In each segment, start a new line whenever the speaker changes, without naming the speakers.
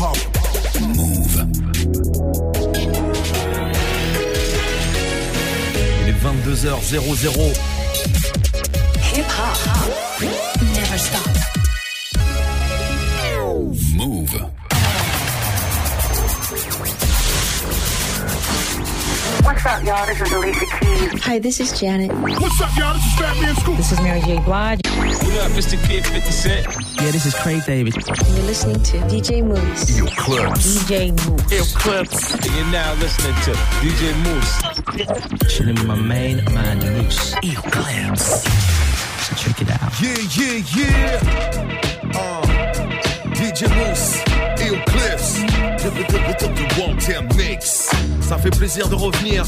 hop.
Move.
Il est 22h00.
Hip hop never stops.
What's up, y'all? This is Alicia Keys.
Hi, this is Janet.
What's up, y'all? This is Fat Man Scoop.
This is Mary J. Blige.
What up, Mr. Kid 50 Cent?
Yeah, this is Craig David.
You're listening to DJ Mouss.
Yo, clubs.
DJ Mouss.
Ill Clips. And you're now listening to DJ Mouss.
Chilling with my main man, Mouss.
Yo, clubs.
So check it out.
Yeah, yeah, yeah. Uh, DJ Mouss et aux Clips. Ça fait plaisir de revenir.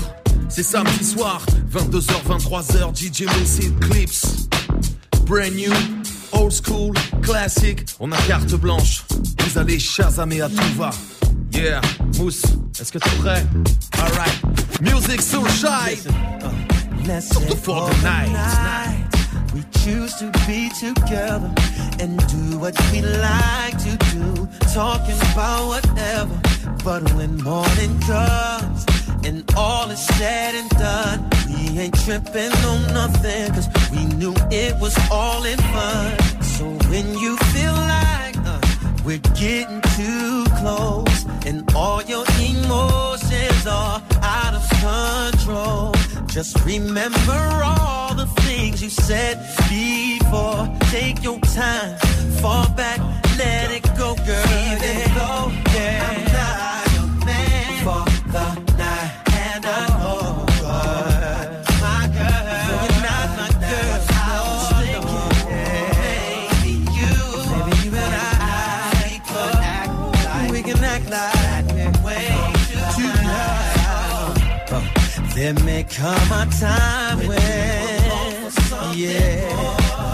C'est samedi soir, 22h, 23h, DJ et Clips. Brand new, old school, classique. On a carte blanche. Vous allez chasamer à tout va. Yeah, Mousse, est-ce que t'es prêt? Alright. Music so shy. Surtout for the night.
We choose to be together and do what we like to do. Talking about whatever. But when morning comes and all is said and done, we ain't tripping on nothing. Cause we knew it was all in fun. So when you feel like uh, we're getting too close and all your emotions are out of control. Just remember all the things you said before. Take your time, fall back, let it go, girl. Even though, yeah, I'm not There may come a time when, yeah,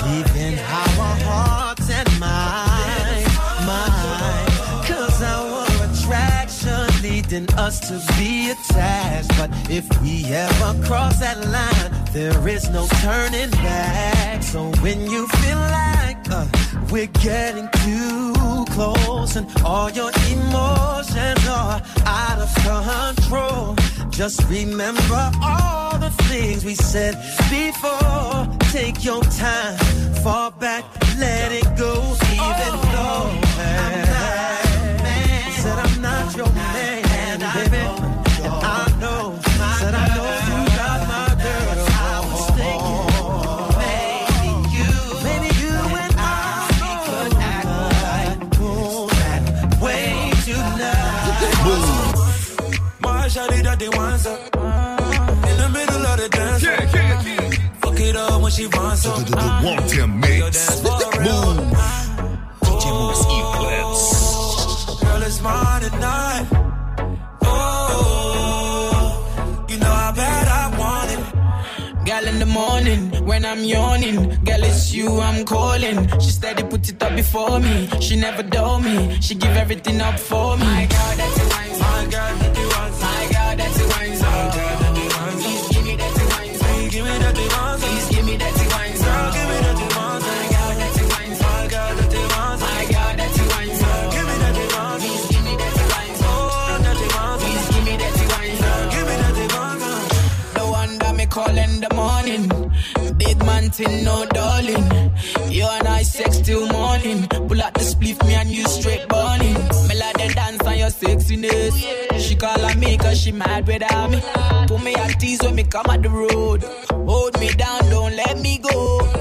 leaving our hearts and minds, mind. Cause our attraction leading us to be attached. But if we ever cross that line, there is no turning back. So when you feel like uh, we're getting too close and all your emotions are out of control. Just remember all the things we said before. Take your time, fall back, let it go. Even oh, though I'm not your man, said I'm not your man, baby.
When she wants up
The One Time Mix. Move.
DJ Mouss, Yo, clubs.
Girl, it's mine tonight Oh You know how bad I want it
Girl in the morning when I'm yawning, girl it's you I'm calling. She steady put it up before me. She never dull me. She give everything up for me. My girl, that's a wine
My girl, that they want
My girl, that's a No darling. You and I sex till morning. Pull out the spliff, me and you straight burning. Me like the dance on your sexiness. She call on me cause she mad without me. Put me at tease when me come at the road. Hold me down, don't let me go.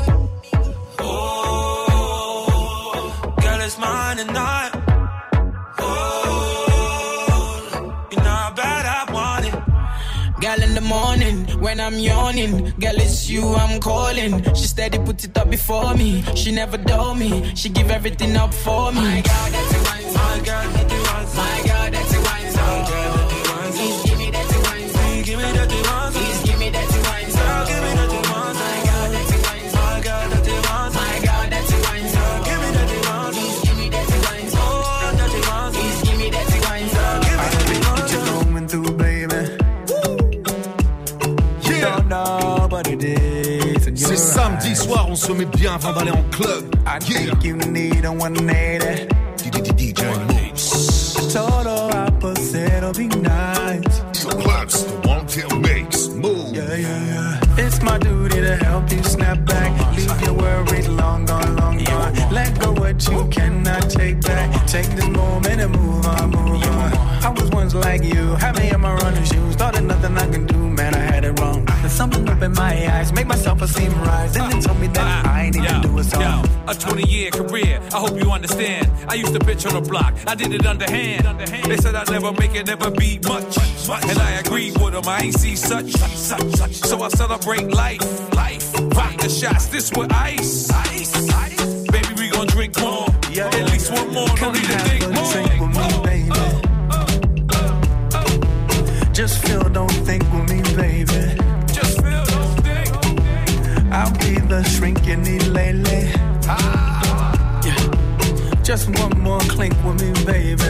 I'm yawning, girl it's you I'm calling. She steady put it up before me. She never dull me. She give everything up for me. My girl, that's a wine
My girl, that they want some.
My girl, that's a wine
My girl, that they want
give me that wine
Give me that
consommez
bien avant d'aller en club. I yeah.
think you need a
180. DJ Mouss. Total
opposite of be nice. So
claps the one tail makes move.
Yeah, yeah, yeah. It's my
duty to help you snap
back. Leave your worries long
gone, long gone. Let go
what you
cannot
take back. Take this moment and
move on, move on.
I was once like you.
Have Mouss.
self-esteem rise. And then told me that uh, I need to do it so.
Yo, a 20 year career, I hope you understand. I used to bitch on the block, I did it underhand. They said I'd never make it, never be much. And I agreed with them, I ain't see such. So I celebrate life, life. Rock the shots, this with ice. Baby, we
Just one more clink with me, baby.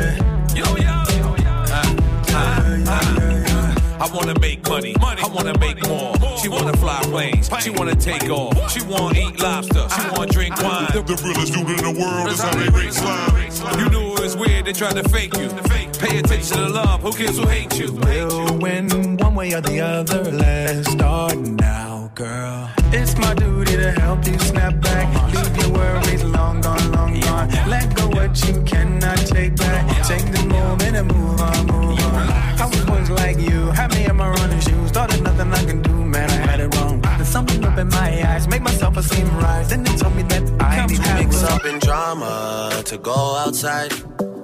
Yo, yo, yo, ah, ah, ah, I wanna make money, money. I wanna make more. She wanna fly planes, she wanna take off. She wanna eat lobster, she wanna drink wine.
The realest dude in the world is how they rate slime.
You knew it was weird, they tried to fake you. Pay attention to love, who cares who hates you?
We'll win one way or the other. Let's start now, girl. It's my duty to help you snap back. Leave your worries long gone, long gone. Let go what you cannot take back. Take the moment and move on, move on. I was once like you, had me in my running shoes. Thought there's nothing I can do, man, I had it wrong. There's something up in my eyes, make my self-esteem rise. Then they told me that I need to
mix up in drama to go outside.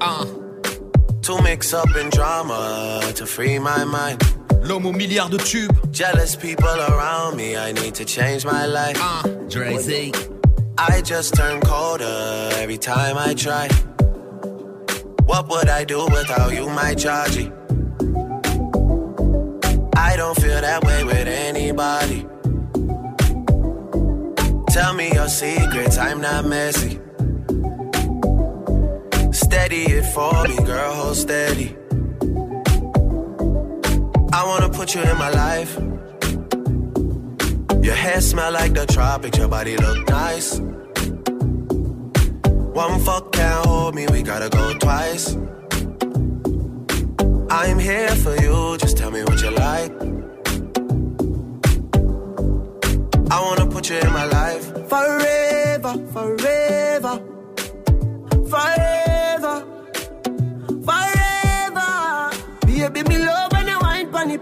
Uh. To mix up in drama to free my mind.
L'homme aux milliards de tubes.
Jealous people around me, I need to change my life.
Uh. Dre
I just turn colder every time I try. What would I do without you, my Georgie? I don't feel that way with anybody. Tell me your secrets, I'm not messy. Steady it for me, girl, hold steady. I wanna put you in my life. Your hair smell like the tropics, your body look nice. One fuck can't hold me, we gotta go twice. I'm here for you, just tell me what you like. I wanna put you in my life.
Forever, forever,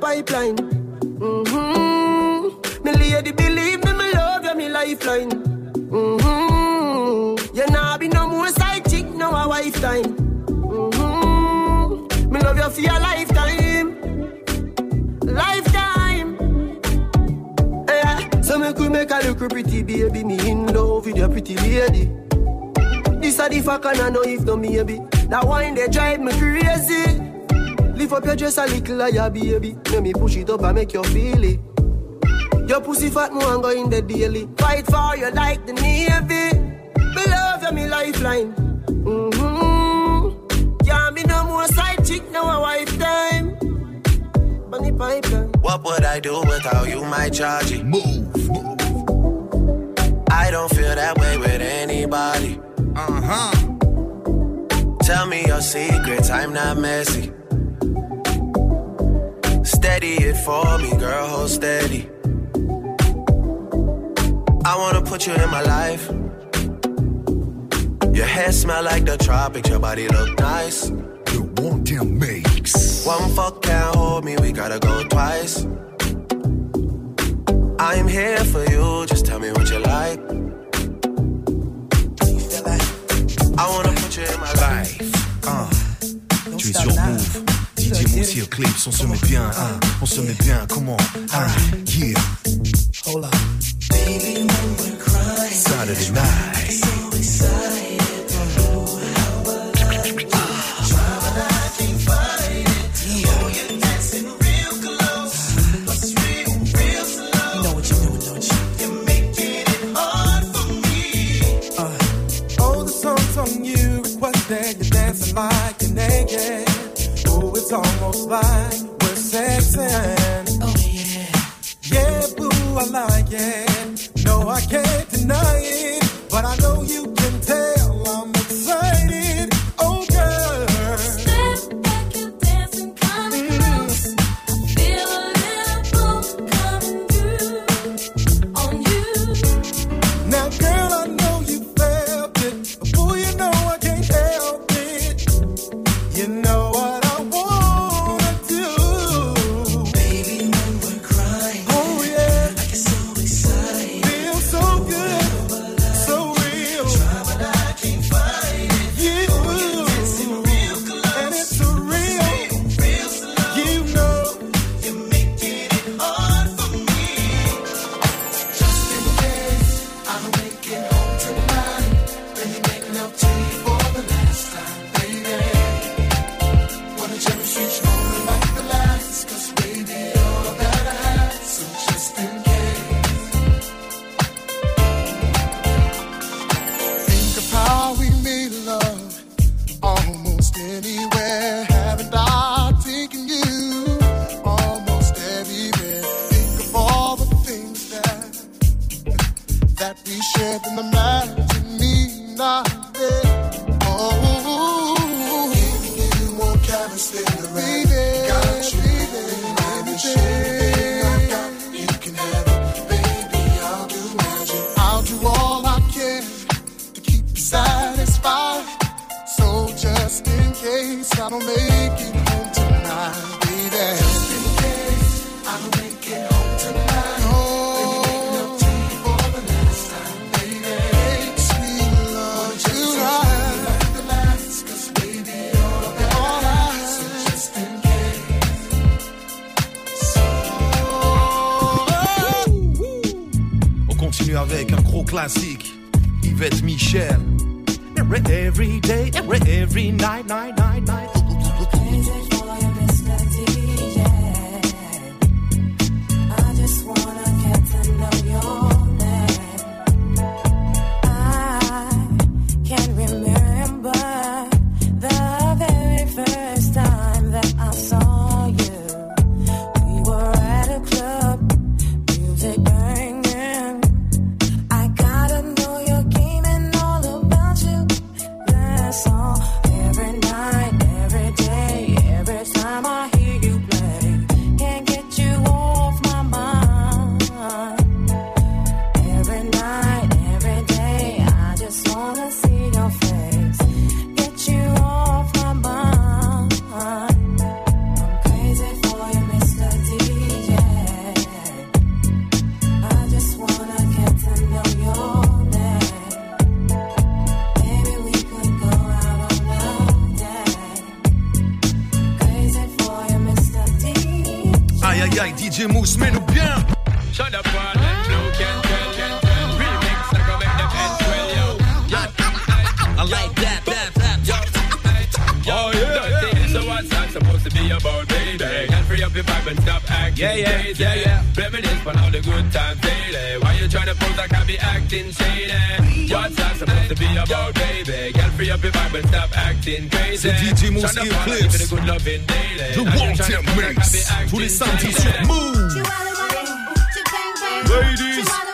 pipeline. Mm-hmm. Me lady, believe me, me love you, me lifeline. Mm-hmm. You nah be no more side chick, no a wife time. Mm-hmm. Me love you for your lifetime, lifetime. Yeah. So me could make a look pretty baby, me in love with your pretty lady. This a the fuck I know if no maybe. That wine they drive me crazy. Lift up your dress a little higher, baby. Let me push it up and make you feel it. Your pussy fat, me and go in the daily. Fight for you like the navy. Me love you, me lifeline. Mm-hmm. Can't be no more side chick, no a wife time. Bunny pipeline.
What would I do without you, my Georgie? Move, I don't feel that way with anybody.
Uh huh.
Tell me your secrets, I'm not messy. Steady it for me, girl, hold steady. I wanna put you in my life. Your hair smell like the tropics, your body look nice.
The One Damn makes.
One fuck can't hold me, we gotta go twice. I'm here for you, just tell me what you like. I wanna put you in my life.
Ah, tu es sur Move. DJ Moussi et Clips, on se met bien, hein. On se met bien, comment? Ah, yeah.
Hold up.
Saturday another day.
Eh.
Aïe aïe aïe, DJ Mouss, mets-nous bien.
Shut up, one and can tell, can tell. I go make them heads yo. Yo, I like that, that, that, yo. Oh, yeah. So what's that supposed to be about, baby? And free up your vibe and stop acting
Yeah, yeah,
crazy.
yeah, yeah.
Reminisce on all the good times daily. Why you trying to pose like I be acting shady? What's that supposed to be about, baby? Girl, free up your vibe and stop acting crazy.
C'est DJ Mouss
Shut up,
Eclipse.
give it a good loving daily.
The
And you
One Time
pose like I
Mix.
be acting
Tous les samedis
shady.
sur Move. Ladies.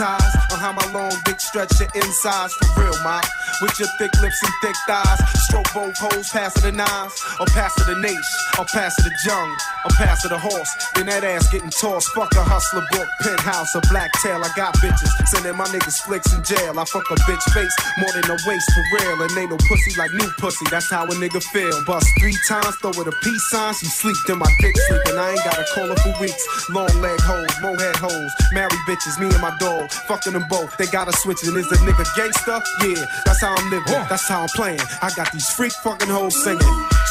Hypnotized on how my long stretch your insides for real, ma. With your thick lips and thick thighs, stroke both hoes, pass the nines, or pass the nace, or pass the jung, or pass the horse. Then that ass getting tossed, fuck a hustler book, penthouse, a black tail. I got bitches, sending my niggas flicks in jail. I fuck a bitch face more than a waist for real, and ain't no pussy like new pussy. That's how a nigga feel. Bust three times, throw it a peace sign, she sleep, then my dick sleep, and I ain't gotta call her for weeks. Long leg hoes, mohead hoes, married bitches, me and my dog, fucking them both. They gotta switch, and is the nigga gangster? Yeah, that's how I'm living, that's how I'm playing. I got these freak fucking hoes singing.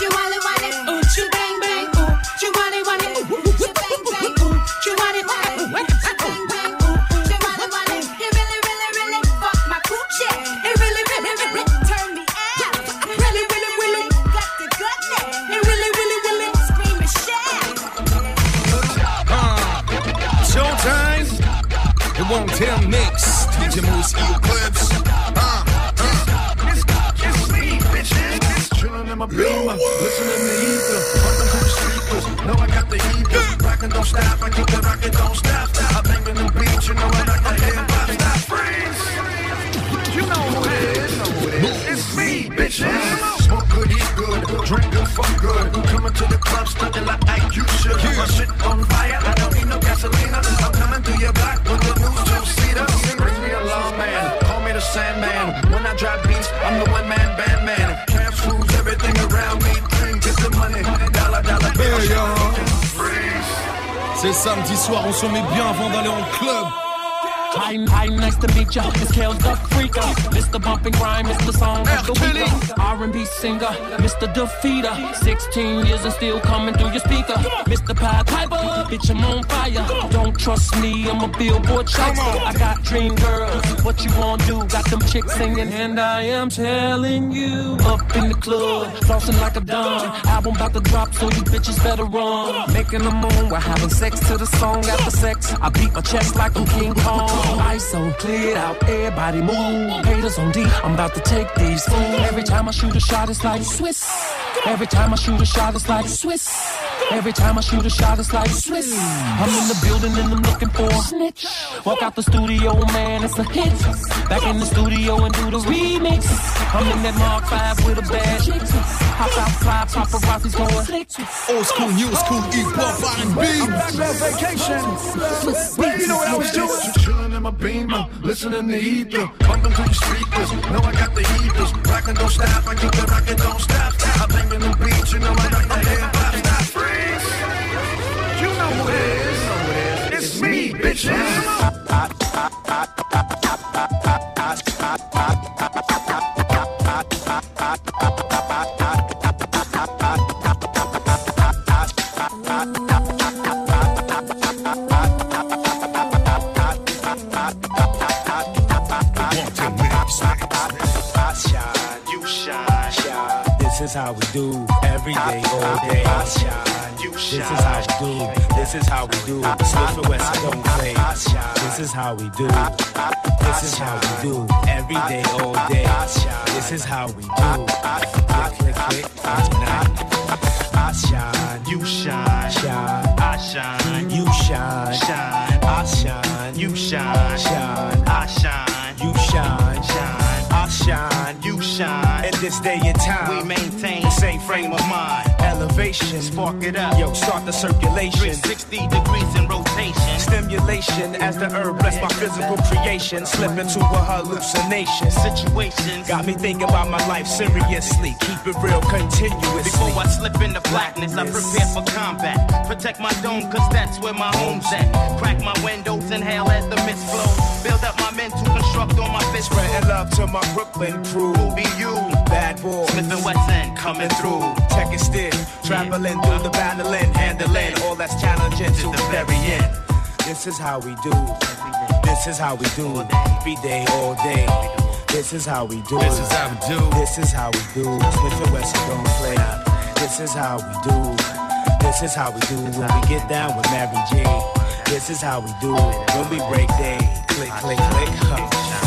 You want it, want it, ooh, you bang bang, ooh, you want it, want it, ooh, you bang bang, ooh, you want it, want it, you bang bang, ooh, you want it, want it. It really, really, really fuck my coochie. It really, really, really turn me out. Really, really, really got the goodness. It really, really, really scream and shout.
Showtime. The One Time Mix. DJ C'est samedi soir, on se met bien avant d'aller en club.
Hi, hi, nice to meet ya. It's Kels the Freaker. Mr. Bump and Grind, Mr. Song of the Week. R&B singer, Mr. Defeater. 16 years and still coming through your speaker. Mr. Pied Piper, bitch, I'm on fire. Don't trust me, I'm a billboard tracker. I got dream girls, what you wanna do? Got them chicks singing, and I am telling you. Up in the club, flossing like a don. Album about to drop, so you bitches better run. Making a moon, we're having sex to the song after sex. I beat my chest like I'm King Kong. ISO cleared out, everybody move. Haters on D, I'm about to take these fools. Every time I shoot a shot, it's like Swiss. Every time I shoot a shot, it's like Swiss. Every time I shoot a shot, it's like Swiss. I'm in the building and I'm looking for a snitch. Walk out the studio, man, it's a hit. Back in the studio and do the remix. I'm in that Mark 5 with a bad. Hop out, fly, paparazzi's going slick.
Old school, new school, hip hop, R&B.
I'm back on vacation. Well, you know what I was doing? In my beamer, listening to ether, bumping to the speakers. Know I got the heaters, rockin' don't stop. I keep the rockin' don't stop. I bang in the beach, you know I like the hip hop. Freeze. You know who it is? It's me, bitches.
Do every day, all day. I shine, you shine. This is how we do. This is how we do. Smith and Wesson don't play. This is how we do. This is how we do every day, all day. This is how we do. Click, click, click. Tonight. I shine, you shine, shine. I shine, you shine, shine. I shine, you shine, shine. I shine, you shine, shine. Shine, you shine. In this day and time, we maintain the same frame of mind. Elevation, spark it up. Yo, start the circulation. 360 degrees in rotation. Stimulation as the herb bless my physical creation. Slip into a hallucination. Situations got me thinking about my life seriously. Keep it real continuously.
Before I slip into blackness, I prepare for combat. Protect my dome, cause that's where my home's at. Crack my windows, inhale as the mist flows. Build up my men to construct on my fist.
Spreading love to my Brooklyn crew.
Who be you?
Bad boy.
Smith and West End coming through.
Check it. Traveling through the battling, handling all that's challenging to the very end. This is how we do. This is how we do. Every day, all day. This is how we do.
This is how we do.
This is how we do. Smith and Wesson don't play. This is how we do. This is how we do when we get down with Mary J. This is how we do when we break day. Click, click, click. Huh.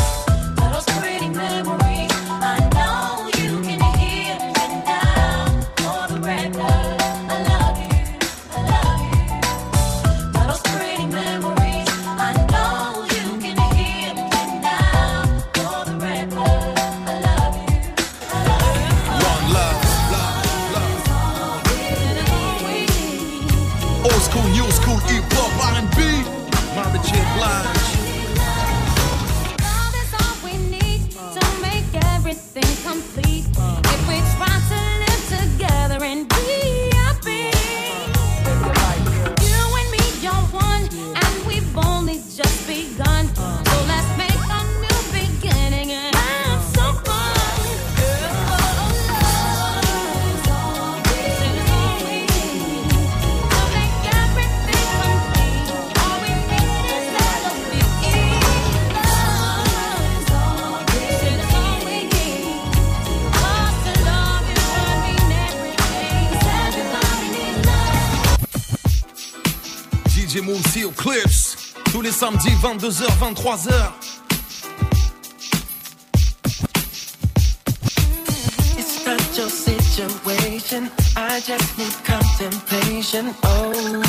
22h, 23h.
It's not your situation. I just need contemplation over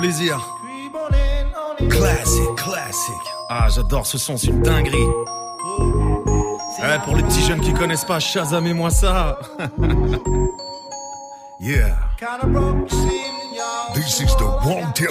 plaisir. Classic, classic. Ah, j'adore ce son, c'est une dinguerie. Ouais, pour les petits jeunes qui connaissent pas, Shazamez-moi ça. yeah.
This is the Wrong Tail.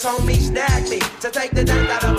Cause homie snagged me to take the dank out of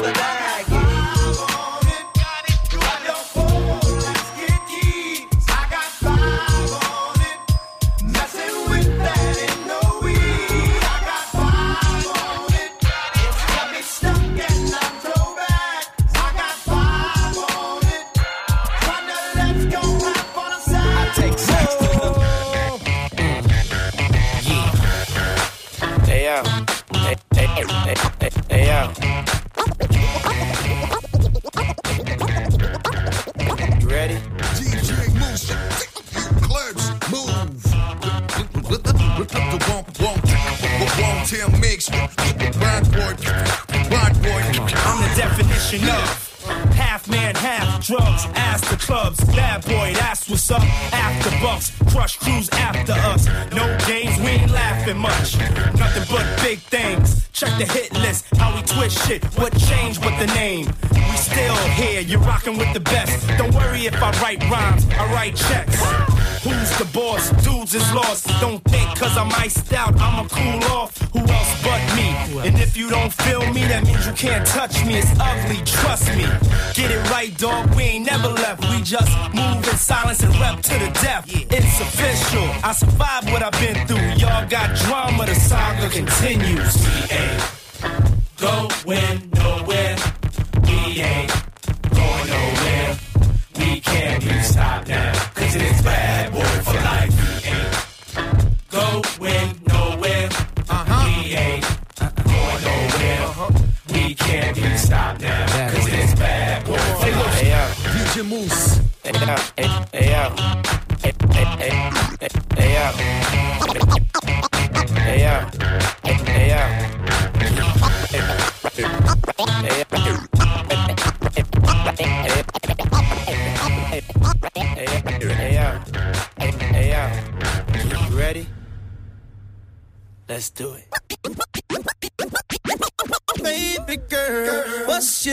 I'm iced out, I'ma cool off. Who else but me? And if you don't feel me, that means you can't touch me. It's ugly, trust me. Get it right, dog. We ain't never left. We just move in silence and rep to the death. It's official. I survived what I've been through. Y'all got drama, the saga continues.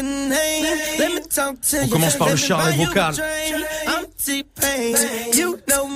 On
you.
commence par le
Let me
charlet
buy you a
vocal.
drink. I'm T-Pain. You know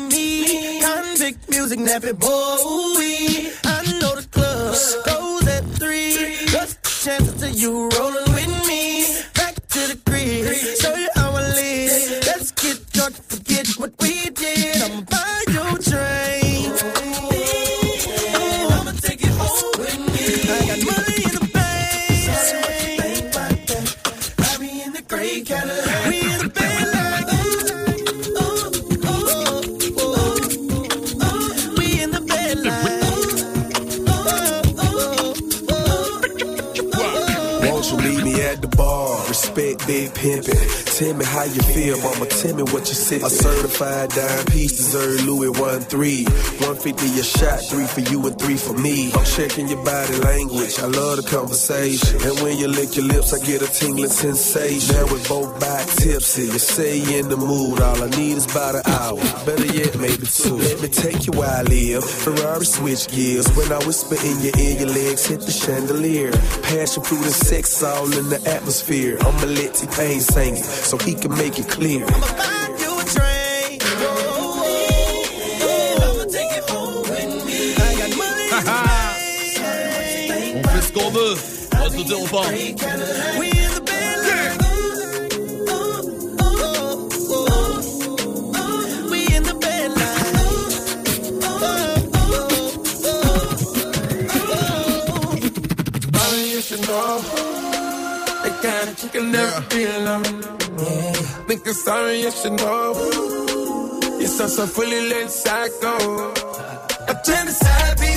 Tell me how you feel, mama. Tell me what you sippin'. A certified dime piece deserve Louis one three. 150 a shot, three for you and three for me. I'm checking your body language. I love the conversation. And when you lick your lips, I get a tingling sensation. Now we're both back tipsy. You say in the mood. All I need is about an hour. Better yet, maybe two. Let me take you where I live. Ferrari switch gears. When I whisper in your ear, your legs hit the chandelier. Passion fruit and sex all in the atmosphere. I'ma let T-Pain sing it so he can make it clear.
you a. I'ma take it home with. I got money
On fait ce qu'on veut. On va se sauter au
Thinking sorry, you should know. You're so, so fully let psycho. I turn the side piece to a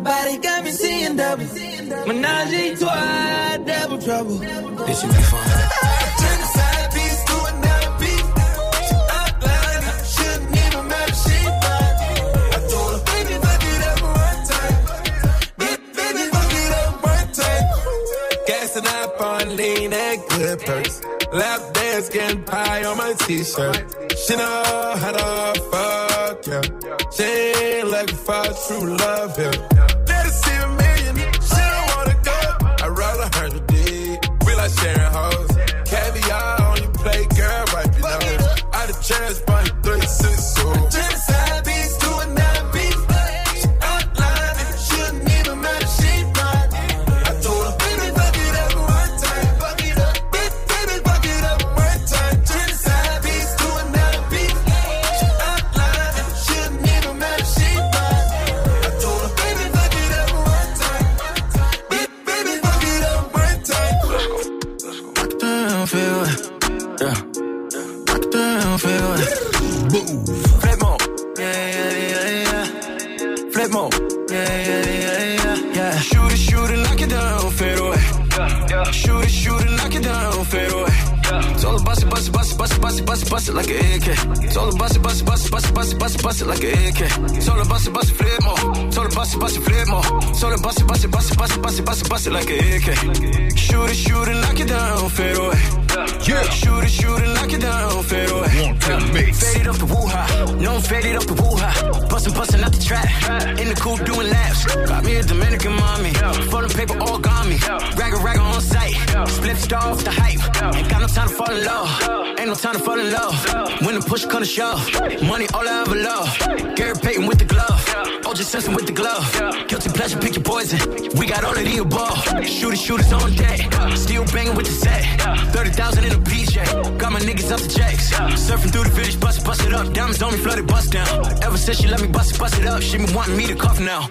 body got me seeing double. Menage a trois, double trouble.
This should be fun. Turn the side piece to a nine piece. Outline, shouldn't even matter, she fine. I told her, baby, fuck it up one time. Baby, baby, fuck it up one time. Gassing up on lean and good purse. Lap dance, getting pie on my t-shirt. She know how to fuck, yeah. She ain't looking for true love, yeah.
Shooters, on deck, still banging with the set. 30,000 in a PJ, got my niggas out the checks. Surfing through the village, bust bust it up. Diamonds on me, flooded, bust down. Ever since she let me bust it, bust it up, she been wanting me to cough now.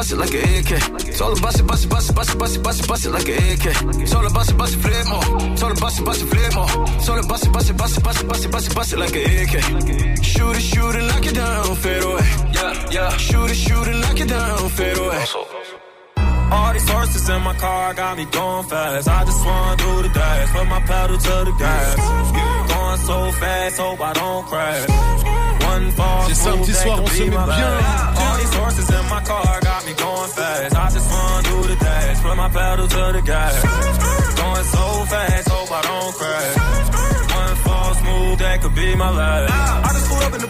Bust it, bust bust like an AK. All about it, bust it, bust it, bust it, bust it, bust it, bust it like an AK. All about it, bust it, flip more. All about it, bust it, flip more. All about it, bust it, bust it, bust it, bust it, bust it, bust it like an AK. Shoot it, shoot it, knock it down, fade away. Yeah, yeah. Shoot it, shoot it, knock it down, fade away.
All these horses in my car got me going fast. I just wanna do the dash, put my pedal to the gas. Going so fast, hope I don't crash. One fall
C'est samedi soir, on se
be
met bien.
All these horses in my car got me going fast. I just wanna do the dash, put my pedal to the gas. Going so fast, hope I don't crash. One fall smooth, that could be my last. I just pulled up in the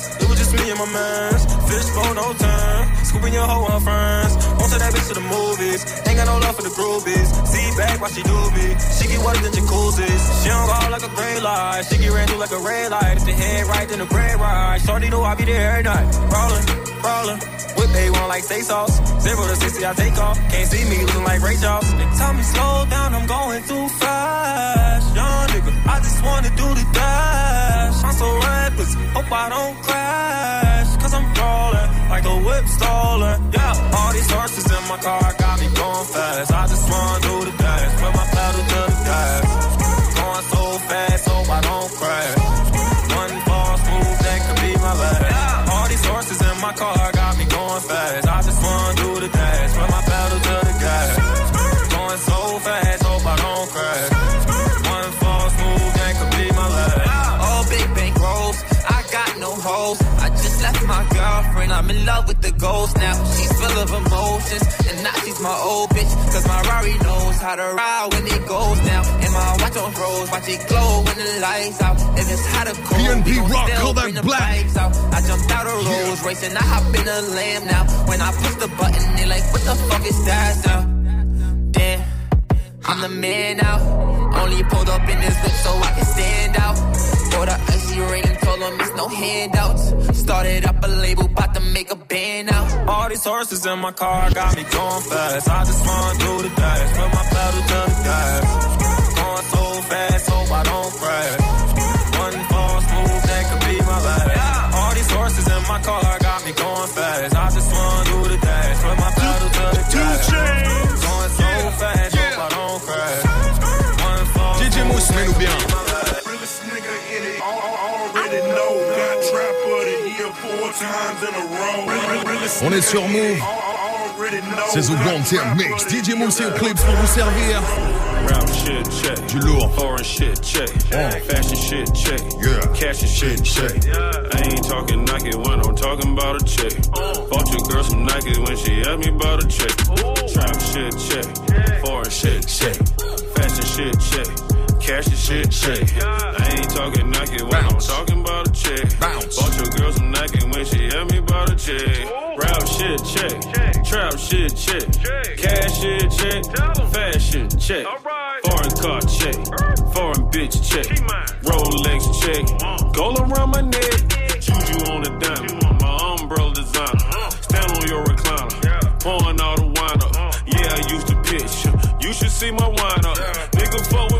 Benz, it was just me and my mans. Fishbowl, no time. scooping your hoe on friends. Won't take that bitch to the movies, ain't got no love for the groupies. See back while she do me, she get wetter than jacuzzis. She don't go like a gray light, she get ran through like a red light. If the head right, then the brain right. Shorty know I be there every night, rollin', rollin'. Whip they want like steak sauce. Zero to sixty, I take off. Can't see me looking like Ray Charles. They tell me slow down, I'm going too fast. Young nigga, I just wanna do the dash. I'm so reckless, hope I don't crash. Cause I'm rolling like a whip stolen. Yeah, all these horses in my car got me going fast. I just wanna do the dash. Put my pedal to the gas. Going so fast, hope I don't crash. One fall smooth, that could be my last. All these horses in my car got me going fast.
Love with the ghost now. She's full of emotions, and now she's my old bitch. Cause my Rari knows how to ride when it goes down. And my watch on froze, watch it glow when the lights out. If it's hot or cold, gon'
Rock, call that black.
out. I jumped out of Rolls Royce and I hop in a lamb now. When I push the button, they like, what the fuck is that sound? Damn. I'm the man now. Only pulled up in this whip so I can stand out. Bought a icy ring, told them it's no handouts. Started up a label, about to make a band now.
All these horses in my car got me going fast. I just wanna do the dash. Put my pedal to the gas. Going so fast, hope I don't crash. One fall smooth, that could be my last. All these horses in my car got me going fast. I just wanna do the dash. Put my pedal to the gas. Going so fast, hope I don't crash. One fall
DJ Mouss, mets-nous bien. On est sur Move. C'est The Time Mix. DJ Mousse et Eclipse pour vous servir.
Rap shit, check.
Du lourd.
Foreign shit, check. Fashion shit, check.
Yeah.
Cash and shit, check. I ain't talking Nike when I'm talking about a check. Bought your girl some Nike when she asked me about a check. Trap shit, check. Foreign shit, check. Fashion shit, check. Cash and shit, check. I ain't talking Nike when I'm talking about a check. Bought your girl some Nike when she asked me about a check. Rap shit, check. check. Trap shit, check. check. Cash shit, check. Fashion check. Foreign car check. Foreign bitch check. Rolex check. Gold around my neck. Juju on the dime. My umbrella designer. Stand on your recliner. Pouring all the wine up. Yeah, I used to pitch. You should see my wine up. Nigga, fuck with me. Ain't no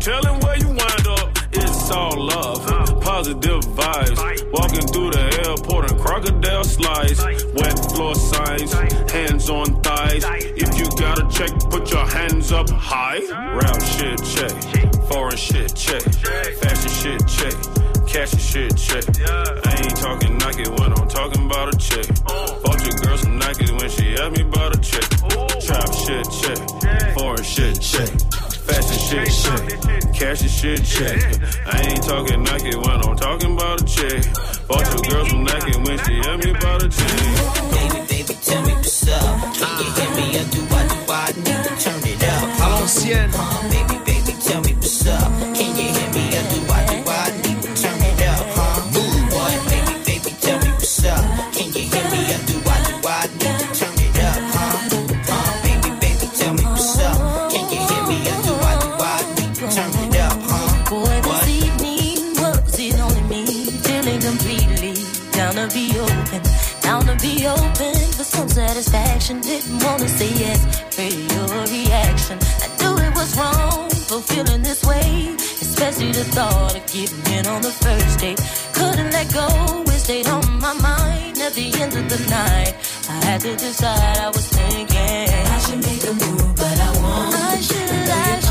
telling where you wind up. It's all love. Positive vibes. Walking through the airport and crocodile slides. Wet floor signs. Hands on thighs. If you got a check, put your hands up high. Rap shit, check. Foreign shit, check. Fashion shit, check. Cash shit, check. I ain't talking Nike when I'm talking about a check. Bought your girl some Nike when she asked me about a check. Trap shit, check. Foreign shit, check. Fashion shit, check. Cash and shit, check. I ain't talking Nike when I'm talking about a check. Bought your girl some Nike when she asked me about a check.
Baby, baby, tell me what's up. Can you hear me or do I, do I need to turn it up?
À
the first date. Couldn't let go, it stayed on my mind at the end of the night. I had to decide. I was thinking I should make a move, but I won't. I should, I should.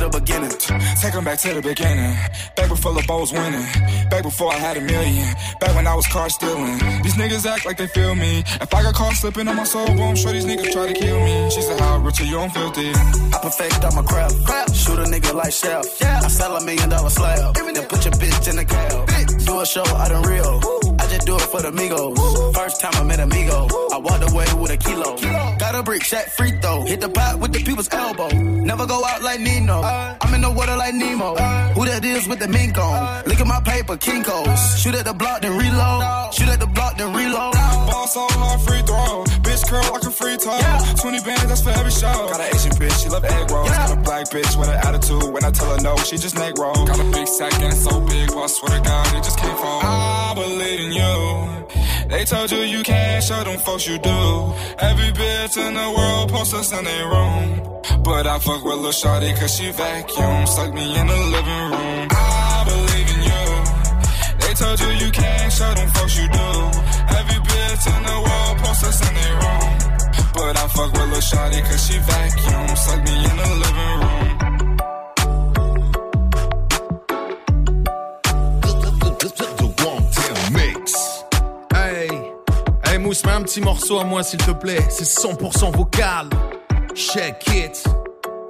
The
beginning.
Take 'em back to the beginning. Back before the bowls winning. Back before I had a million. Back when I was car stealing. These niggas act like they feel me. If I got caught slipping on my soul, well, I'm sure these niggas try to kill me. She said, How rich are you? I'm filthy.
I perfect all my craft. Shoot a nigga like Chef. I sell a million dollar slab. Then put your bitch in the cab. Do a show out in Rio. I just do it for the amigos. First time I met a amigo. I walked away with a kilo. Got a brick, shot free throw. Hit the pot with the people's elbow. Never go out like Nino. Uh. I'm in the water like Nemo. Uh. Who that is with the mink on? Uh. Look at my paper, Kinkos. Shoot at the block, then reload. Shoot at the block, then reload.
Ball so hard, free throw. Bitch curl like a free throw. 20 bands, that's for every show. Got an Asian bitch, she love egg rolls. Got a black bitch with an attitude. When I tell her no, she just neck roll. Got a big sack and it's so big, well, I swear to God, it just can't fall. I believe in you. They told you you can't show them folks you do. Every bitch in the world posts us in their room. But I fuck with Lil Shawty cause she vacuum. Suck me in the living room. I believe in you. They told you you can't show them folks you do. Every bitch in the world posts us in their room. But I fuck with Lil Shawty cause she vacuum. Suck me in the living room.
Mousse, mets un petit morceau à moi s'il te plaît. C'est 100% vocal. Check it.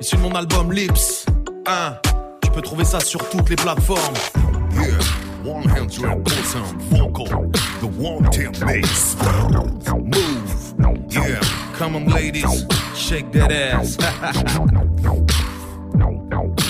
Et sur mon album Lips. Hein, tu peux trouver ça sur toutes les plateformes.
Yeah, 100% vocal. The Wanted Mix. Move. Yeah,
Come on, ladies, shake that ass.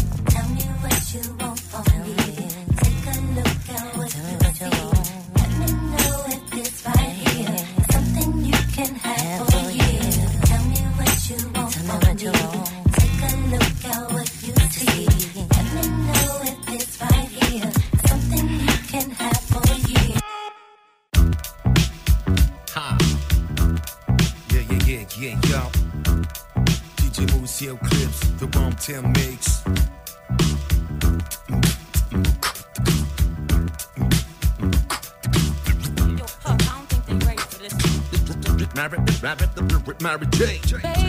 You
Marriage, Jane.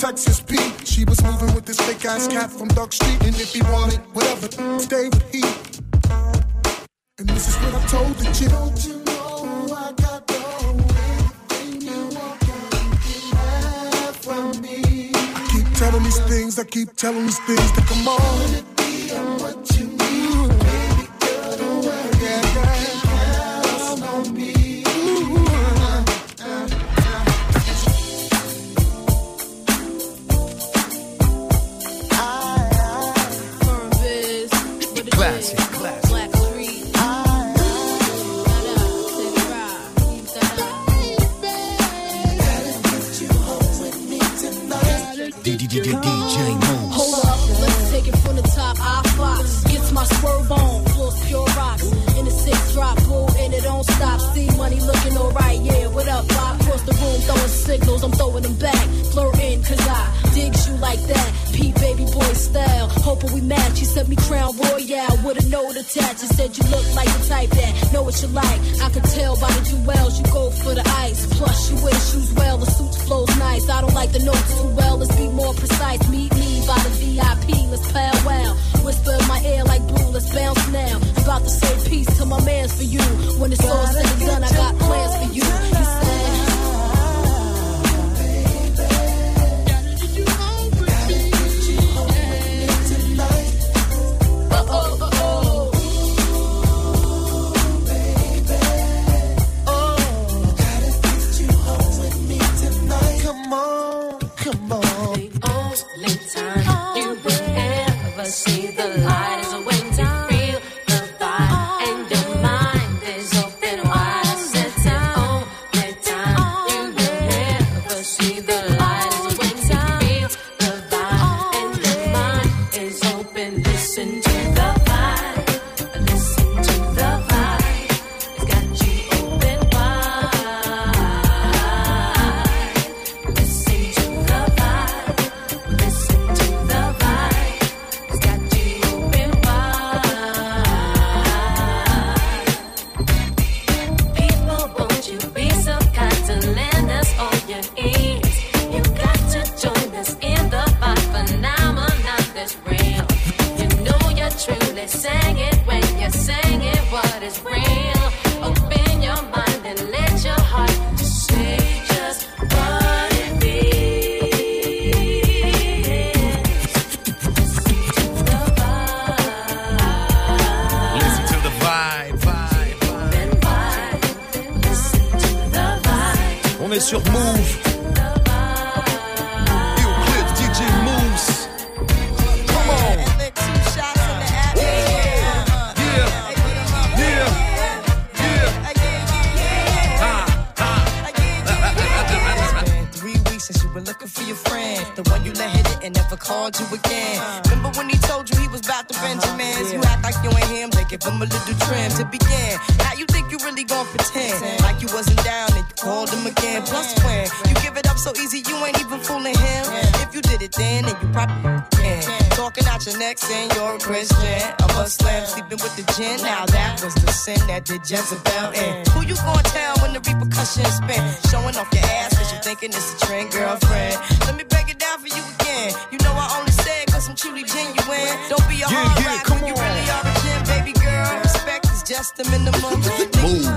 Texas P. She was moving with this fake ass cat from Duck Street, and if he wanted whatever, stay with he. And this is what I told the chick. Don't you know I got the way you want from me? I keep telling these things, I keep telling these things
that
come on.
Jezebel in. Who you gonna tell when the repercussions spin? Showing off your ass cause you thinking it's a trend, girlfriend. Let me break it down for you again. You know I only say it cause I'm truly genuine. Don't be a
Yeah,
hard
yeah,
rock
come
when you
on.
really are a gem, baby girl. Respect is just the minimum.
Move.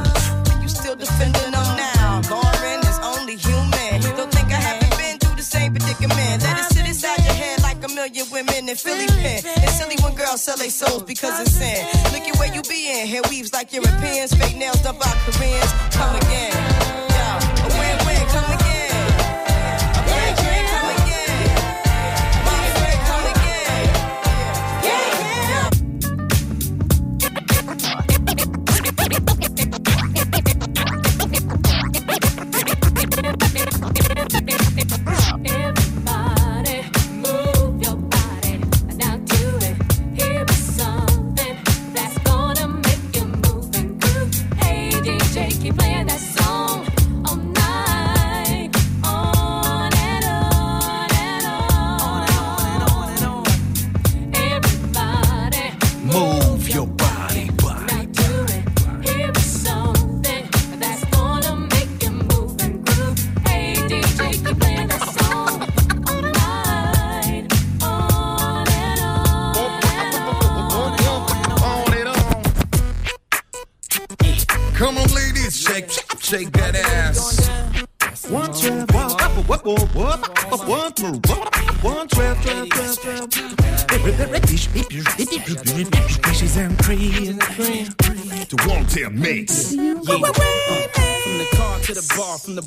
You still defending them now. Lauryn is only human. Don't think I haven't been through the same predicament. Let it sit inside your head like a million women in Philly pen. It's silly when girls sell their souls because it's sin. Be in. Hair weaves like Europeans. Fake nails done by Koreans. Come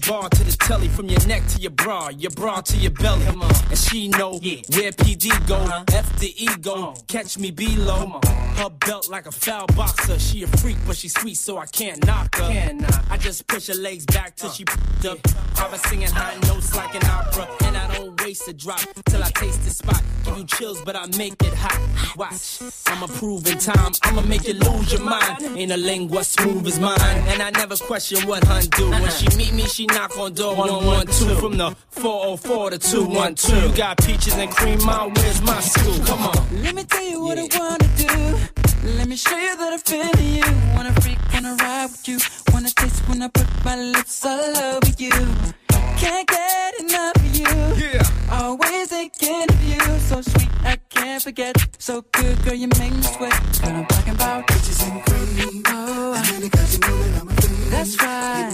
bar to the telly, from your neck to your bra, your bra to your belly. And she know where PD go, F the ego, catch me below. Her belt like a foul boxer. She a freak, but she sweet, so I can't knock her. I just push her legs back till she p***ed up. I was singing high notes like an opera, and I don't waste a drop till I taste the spot. Give you chills, but I make it hot. Watch, I'ma prove in time, I'ma make you lose your mind. Ain't a lingua smooth as mine, and I never question what hun do. When she meet me, she knock on door one one two from the 404 to 212. You got peaches and cream, mine, where's my school? Come on.
Let me tell you what I wanna do. Let me show you that I feel you. Wanna freak, wanna ride with you. Wanna taste when I put my lips all over you. Can't get enough of you.
Yeah.
Always thinking of you. So sweet, I can't forget. So good, girl, you make me sweat. What I'm talking about. Bitches and cream. Oh, that's right.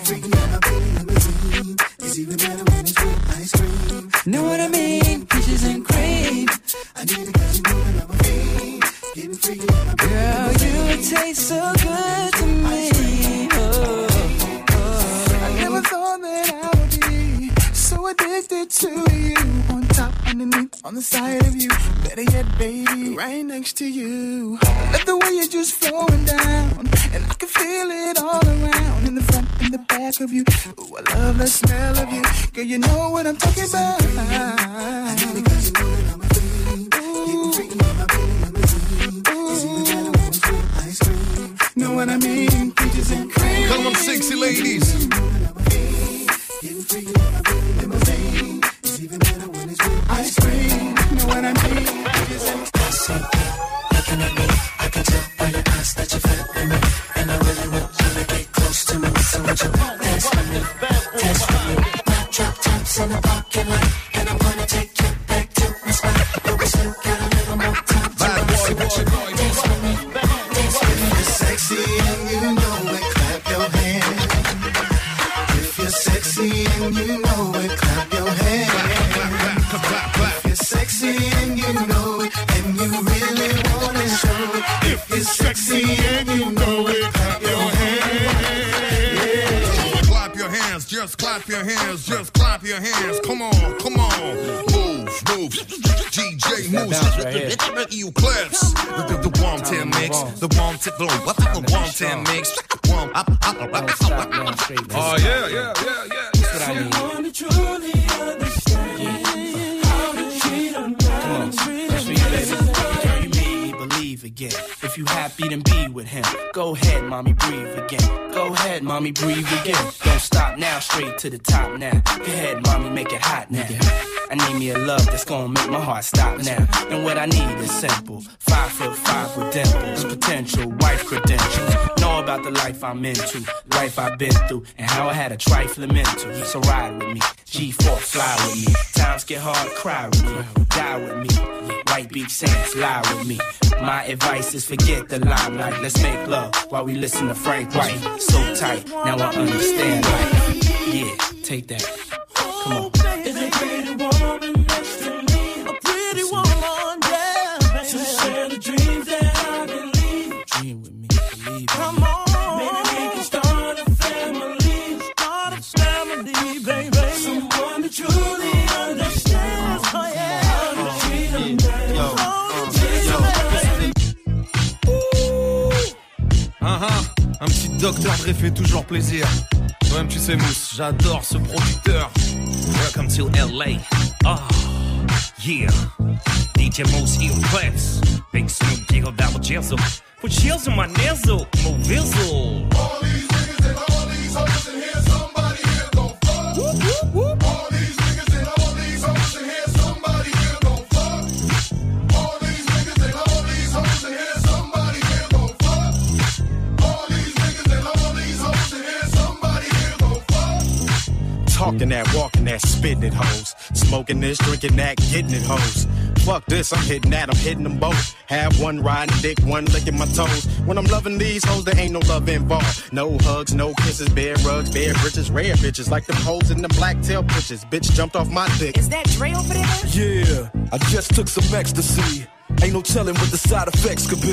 It's even better when it's with ice cream.
Know what I mean? Peaches and cream.
I need it cause you're moving on my feet. Getting freaky on my
Girl, you taste so good to me. Oh, oh, oh.
I never thought that I addicted to you. On top, underneath, on the side of you. Better yet, baby, right next to you. I love the way you're just flowing down. And I can feel it all around. In the front, in the back of you. Ooh, I love the smell of you. Girl, you know what I'm talking about. I need it cause you're moving on my feet. Getting. Know what I mean? I
can tell by your eyes that you're feeling. And I really want to get close to. So would you dance me? Dance drop in the parking lot.
Clap your hands. Clap your hands,
just clap your hands, just clap your hands. Come on, come on. Move, move. DJ moves. You clips. The, the, the one ten mix. The one ten, the what the one ten mix. One, up, up, up, up, up. Oh yeah, yeah, yeah, yeah.
That's what I need.
Someone to truly understand how to treat a man.
That's for you, baby. Girl, you made me believe again. If you happy, then be with him. Go ahead, mommy, breathe again. Ahead, mommy, breathe again. Don't stop now, straight to the top now. Go ahead, mommy, make it hot now. I need me a love that's gonna make my heart stop now. And what I need is simple. Five foot five with dimples, potential wife credentials. Know about the life I'm into, life I've been through, and how I had a trifling mental. So ride with me, G4, fly with me. Times get hard, cry with me, die with me. White Beach Saints, lie with me. My advice is forget the limelight. Let's make love while we listen to Frank White. So tight, now I understand life. Yeah, take that. Come on.
Uh-huh. Un petit docteur Dre fait toujours plaisir. Toi-même, tu sais, Mouss, j'adore ce producteur.
Welcome to LA. Oh, yeah. DJ here Clips. Big Snoop Diggle Double Jizzle. Put chills in my nizzle. Move vizzle.
That, walking that, spitting it, hoes. Smoking this, drinking that, getting it, hoes. Fuck this, I'm hitting that, I'm hitting them both. Have one riding dick, one licking my toes. When I'm loving these hoes, there ain't no love involved. No hugs, no kisses, bare rugs, bare britches, rare bitches. Like them hoes in the black tail pictures. Bitch jumped off my dick.
Is that Dre over there?
Yeah, I just took some ecstasy. Ain't no telling what the side effects could be.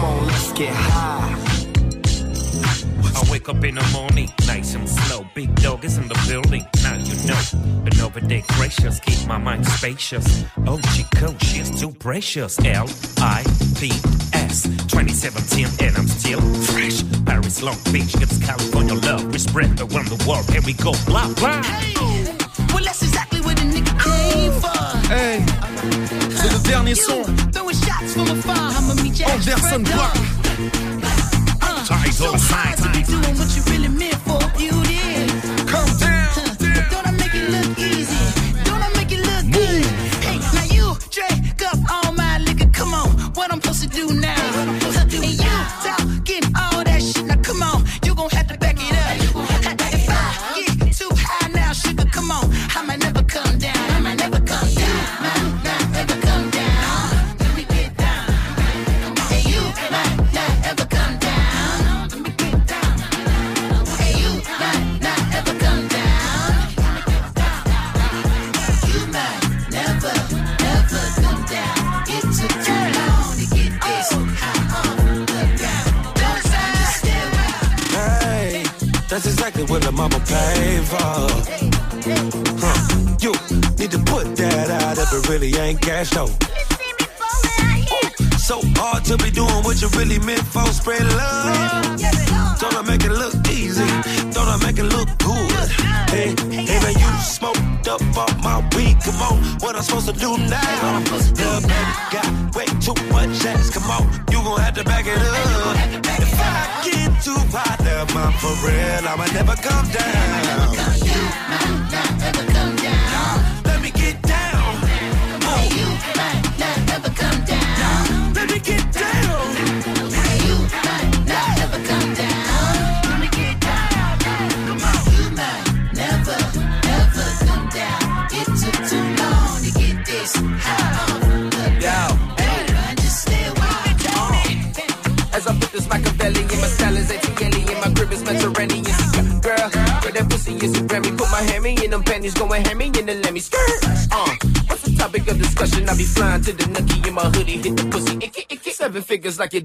Come on, let's get high.
I wake up in the morning, nice and slow. Big dog is in the building, now you know. Been over there gracious, keep my mind spacious. Oh, she Chico, she's too precious. L I P S 2017, and I'm still fresh. Paris, Long Beach, it's California love. We spread around the world, here we go, blah blah.
Hey, Well, that's exactly what the nigga came for.
Hey, c'est le dernier son.
Throwing shots from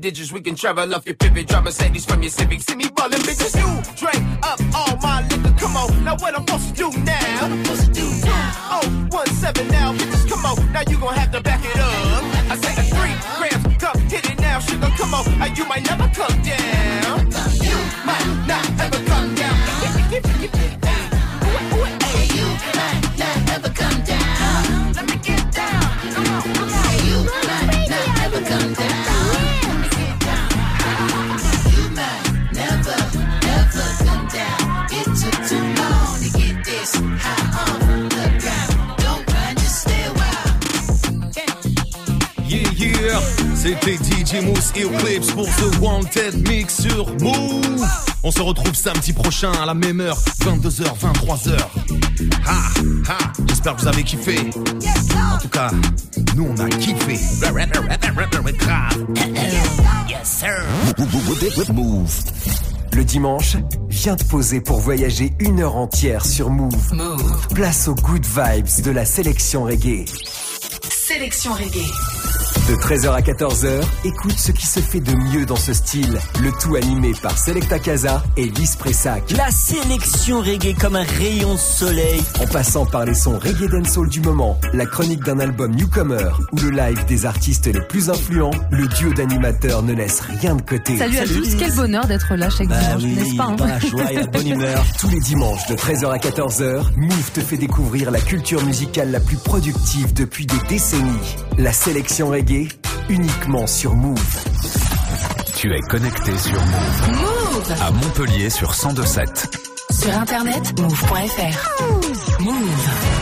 digits, we can travel off your pivot. Drop Mercedes from your Civic. See me ballin', bitches. You drink up all my liquor. Come on, now what I'm supposed to do now? What I'm supposed to do now? Oh, one seven now, bitches. Come on, now you gon' have to back it up. I say a three grams, come hit it now, sugar. Come on, uh, you might never come down. You might not ever come down.
C'était DJ Mousse et Eclipse pour The Wanted Mix sur Move. On se retrouve samedi prochain à la même heure, 22h, 23h. Ha, ha, j'espère que vous avez kiffé. En tout cas, nous on a kiffé.
Yes, sir. Move. Le dimanche, viens te poser pour voyager une heure entière sur Move.
Move.
Place aux good vibes de la sélection reggae.
Sélection reggae.
De 13h à 14h, écoute ce qui se fait de mieux dans ce style. Le tout animé par Selecta Casa et Lise Pressac.
La sélection reggae comme un rayon de soleil.
En passant par les sons reggae dancehall du moment, la chronique d'un album newcomer ou le live des artistes les plus influents, le duo d'animateurs ne laisse rien de côté.
Salut à tous, quel bonheur d'être là chaque dimanche, n'est-ce pas hein
dans la joie et la bonne humeur. Tous les dimanches de 13h à 14h, Move te fait découvrir la culture musicale la plus productive depuis des décennies. La sélection reggae, uniquement sur Move.
Tu es connecté sur Move.
Move.
À Montpellier sur 1027.
Sur internet, move.fr. Move.